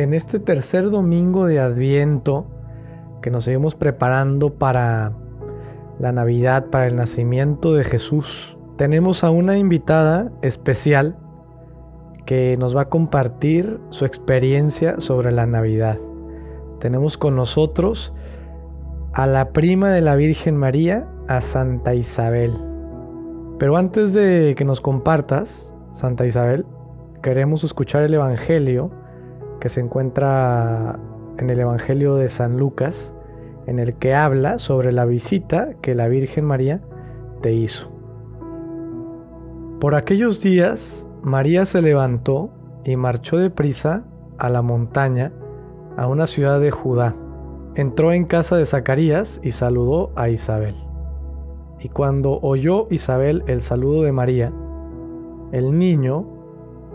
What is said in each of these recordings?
en este tercer domingo de Adviento que nos seguimos preparando para la Navidad, para el nacimiento de Jesús, tenemos a una invitada especial que nos va a compartir su experiencia sobre la Navidad. Tenemos con nosotros a la prima de la Virgen María, a Santa Isabel. Pero antes de que nos compartas, Santa Isabel, queremos escuchar el Evangelio que se encuentra en el Evangelio de San Lucas, en el que habla sobre la visita que la Virgen María te hizo. Por aquellos días, María se levantó y marchó deprisa a la montaña, a una ciudad de Judá. Entró en casa de Zacarías y saludó a Isabel. Y cuando oyó Isabel el saludo de María, el niño,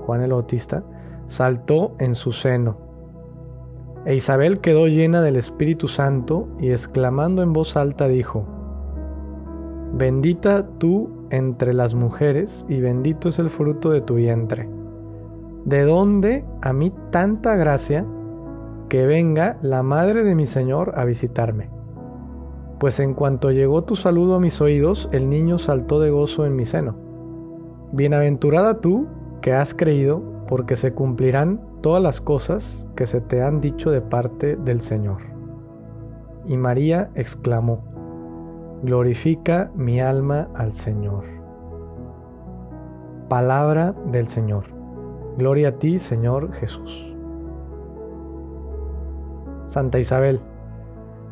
Juan el Bautista, saltó en su seno. E Isabel quedó llena del Espíritu Santo y exclamando en voz alta dijo, Bendita tú entre las mujeres y bendito es el fruto de tu vientre. ¿De dónde a mí tanta gracia que venga la madre de mi Señor a visitarme? Pues en cuanto llegó tu saludo a mis oídos, el niño saltó de gozo en mi seno. Bienaventurada tú que has creído, porque se cumplirán todas las cosas que se te han dicho de parte del Señor. Y María exclamó, Glorifica mi alma al Señor. Palabra del Señor. Gloria a ti, Señor Jesús. Santa Isabel,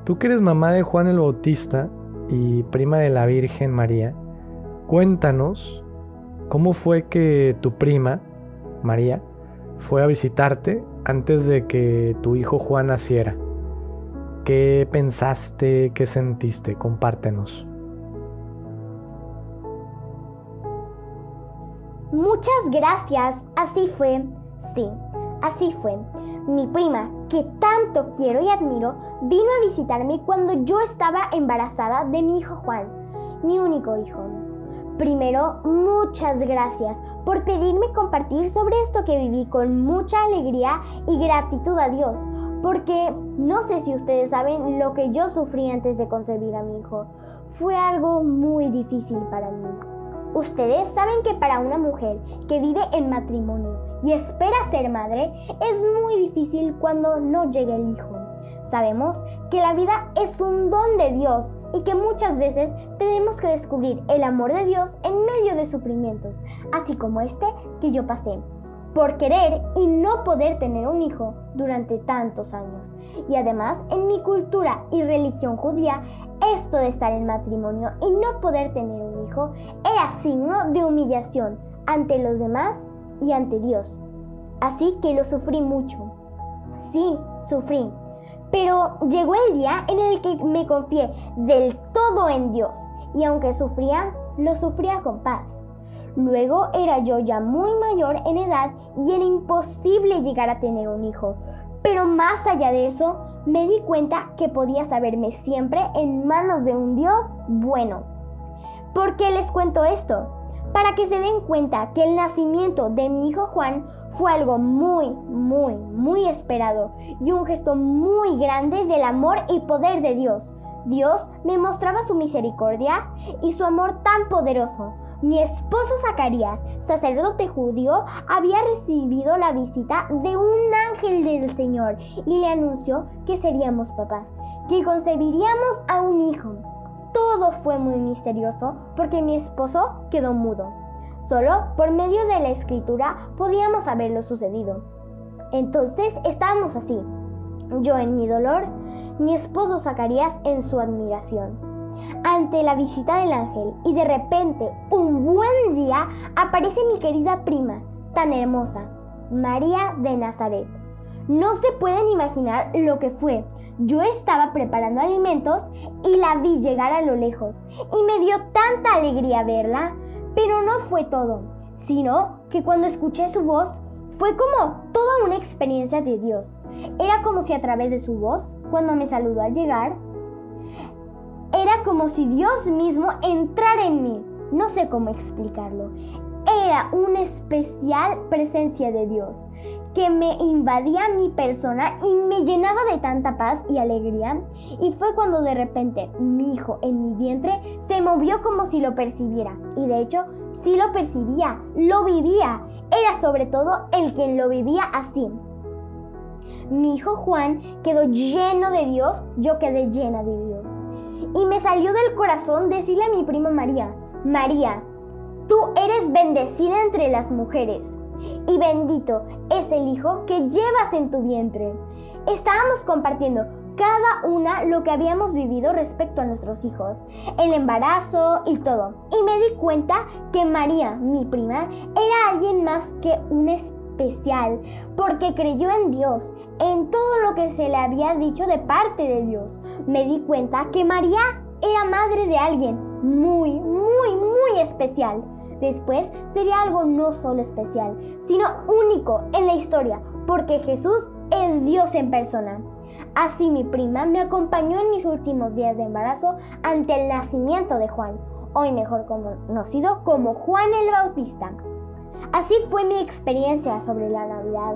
tú que eres mamá de Juan el Bautista y prima de la Virgen María, cuéntanos cómo fue que tu prima, María, fue a visitarte antes de que tu hijo Juan naciera. ¿Qué pensaste? ¿Qué sentiste? Compártenos. Muchas gracias. Así fue. Sí, así fue. Mi prima, que tanto quiero y admiro, vino a visitarme cuando yo estaba embarazada de mi hijo Juan, mi único hijo. Primero, muchas gracias por pedirme compartir sobre esto que viví con mucha alegría y gratitud a Dios, porque no sé si ustedes saben lo que yo sufrí antes de concebir a mi hijo. Fue algo muy difícil para mí. Ustedes saben que para una mujer que vive en matrimonio y espera ser madre, es muy difícil cuando no llega el hijo. Sabemos que la vida es un don de Dios y que muchas veces tenemos que descubrir el amor de Dios en medio de sufrimientos, así como este que yo pasé, por querer y no poder tener un hijo durante tantos años. Y además, en mi cultura y religión judía, esto de estar en matrimonio y no poder tener un hijo era signo de humillación ante los demás y ante Dios. Así que lo sufrí mucho. Sí, sufrí pero llegó el día en el que me confié del todo en Dios y aunque sufría, lo sufría con paz. Luego era yo ya muy mayor en edad y era imposible llegar a tener un hijo. Pero más allá de eso, me di cuenta que podía saberme siempre en manos de un Dios bueno. ¿Por qué les cuento esto? Para que se den cuenta que el nacimiento de mi hijo Juan fue algo muy, muy, muy esperado y un gesto muy grande del amor y poder de Dios. Dios me mostraba su misericordia y su amor tan poderoso. Mi esposo Zacarías, sacerdote judío, había recibido la visita de un ángel del Señor y le anunció que seríamos papás, que concebiríamos a un hijo. Todo fue muy misterioso porque mi esposo quedó mudo. Solo por medio de la escritura podíamos saber lo sucedido. Entonces estábamos así. Yo en mi dolor, mi esposo Zacarías en su admiración. Ante la visita del ángel y de repente, un buen día, aparece mi querida prima, tan hermosa, María de Nazaret. No se pueden imaginar lo que fue. Yo estaba preparando alimentos y la vi llegar a lo lejos y me dio tanta alegría verla. Pero no fue todo, sino que cuando escuché su voz fue como toda una experiencia de Dios. Era como si a través de su voz, cuando me saludó al llegar, era como si Dios mismo entrara en mí. No sé cómo explicarlo. era una especial presencia de Dios que me invadía mi persona y me llenaba de tanta paz y alegría. Y fue cuando de repente mi hijo en mi vientre se movió como si lo percibiera. Y de hecho, sí lo percibía, lo vivía. Era sobre todo el quien lo vivía así. Mi hijo Juan quedó lleno de Dios, yo quedé llena de Dios. Y me salió del corazón decirle a mi prima María, María, tú eres bendecida entre las mujeres y bendito es el hijo que llevas en tu vientre. Estábamos compartiendo cada una lo que habíamos vivido respecto a nuestros hijos, el embarazo y todo. Y me di cuenta que María, mi prima, era alguien más que un especial, porque creyó en Dios, en todo lo que se le había dicho de parte de Dios. Me di cuenta que María era madre de alguien muy, muy, muy especial. Después sería algo no solo especial, sino único en la historia, porque Jesús es Dios en persona. Así mi prima me acompañó en mis últimos días de embarazo ante el nacimiento de Juan, hoy mejor conocido como Juan el Bautista. Así fue mi experiencia sobre la Navidad.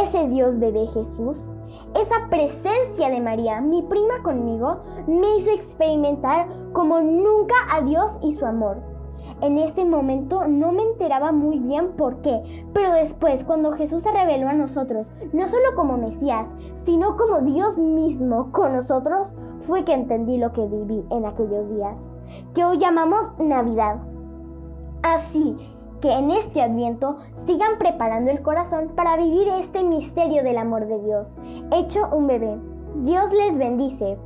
Ese Dios bebé Jesús, esa presencia de María, mi prima conmigo, me hizo experimentar como nunca a Dios y su amor. En ese momento no me enteraba muy bien por qué, pero después cuando Jesús se reveló a nosotros, no solo como Mesías, sino como Dios mismo con nosotros, fue que entendí lo que viví en aquellos días, que hoy llamamos Navidad. Así que en este adviento sigan preparando el corazón para vivir este misterio del amor de Dios, hecho un bebé. Dios les bendice.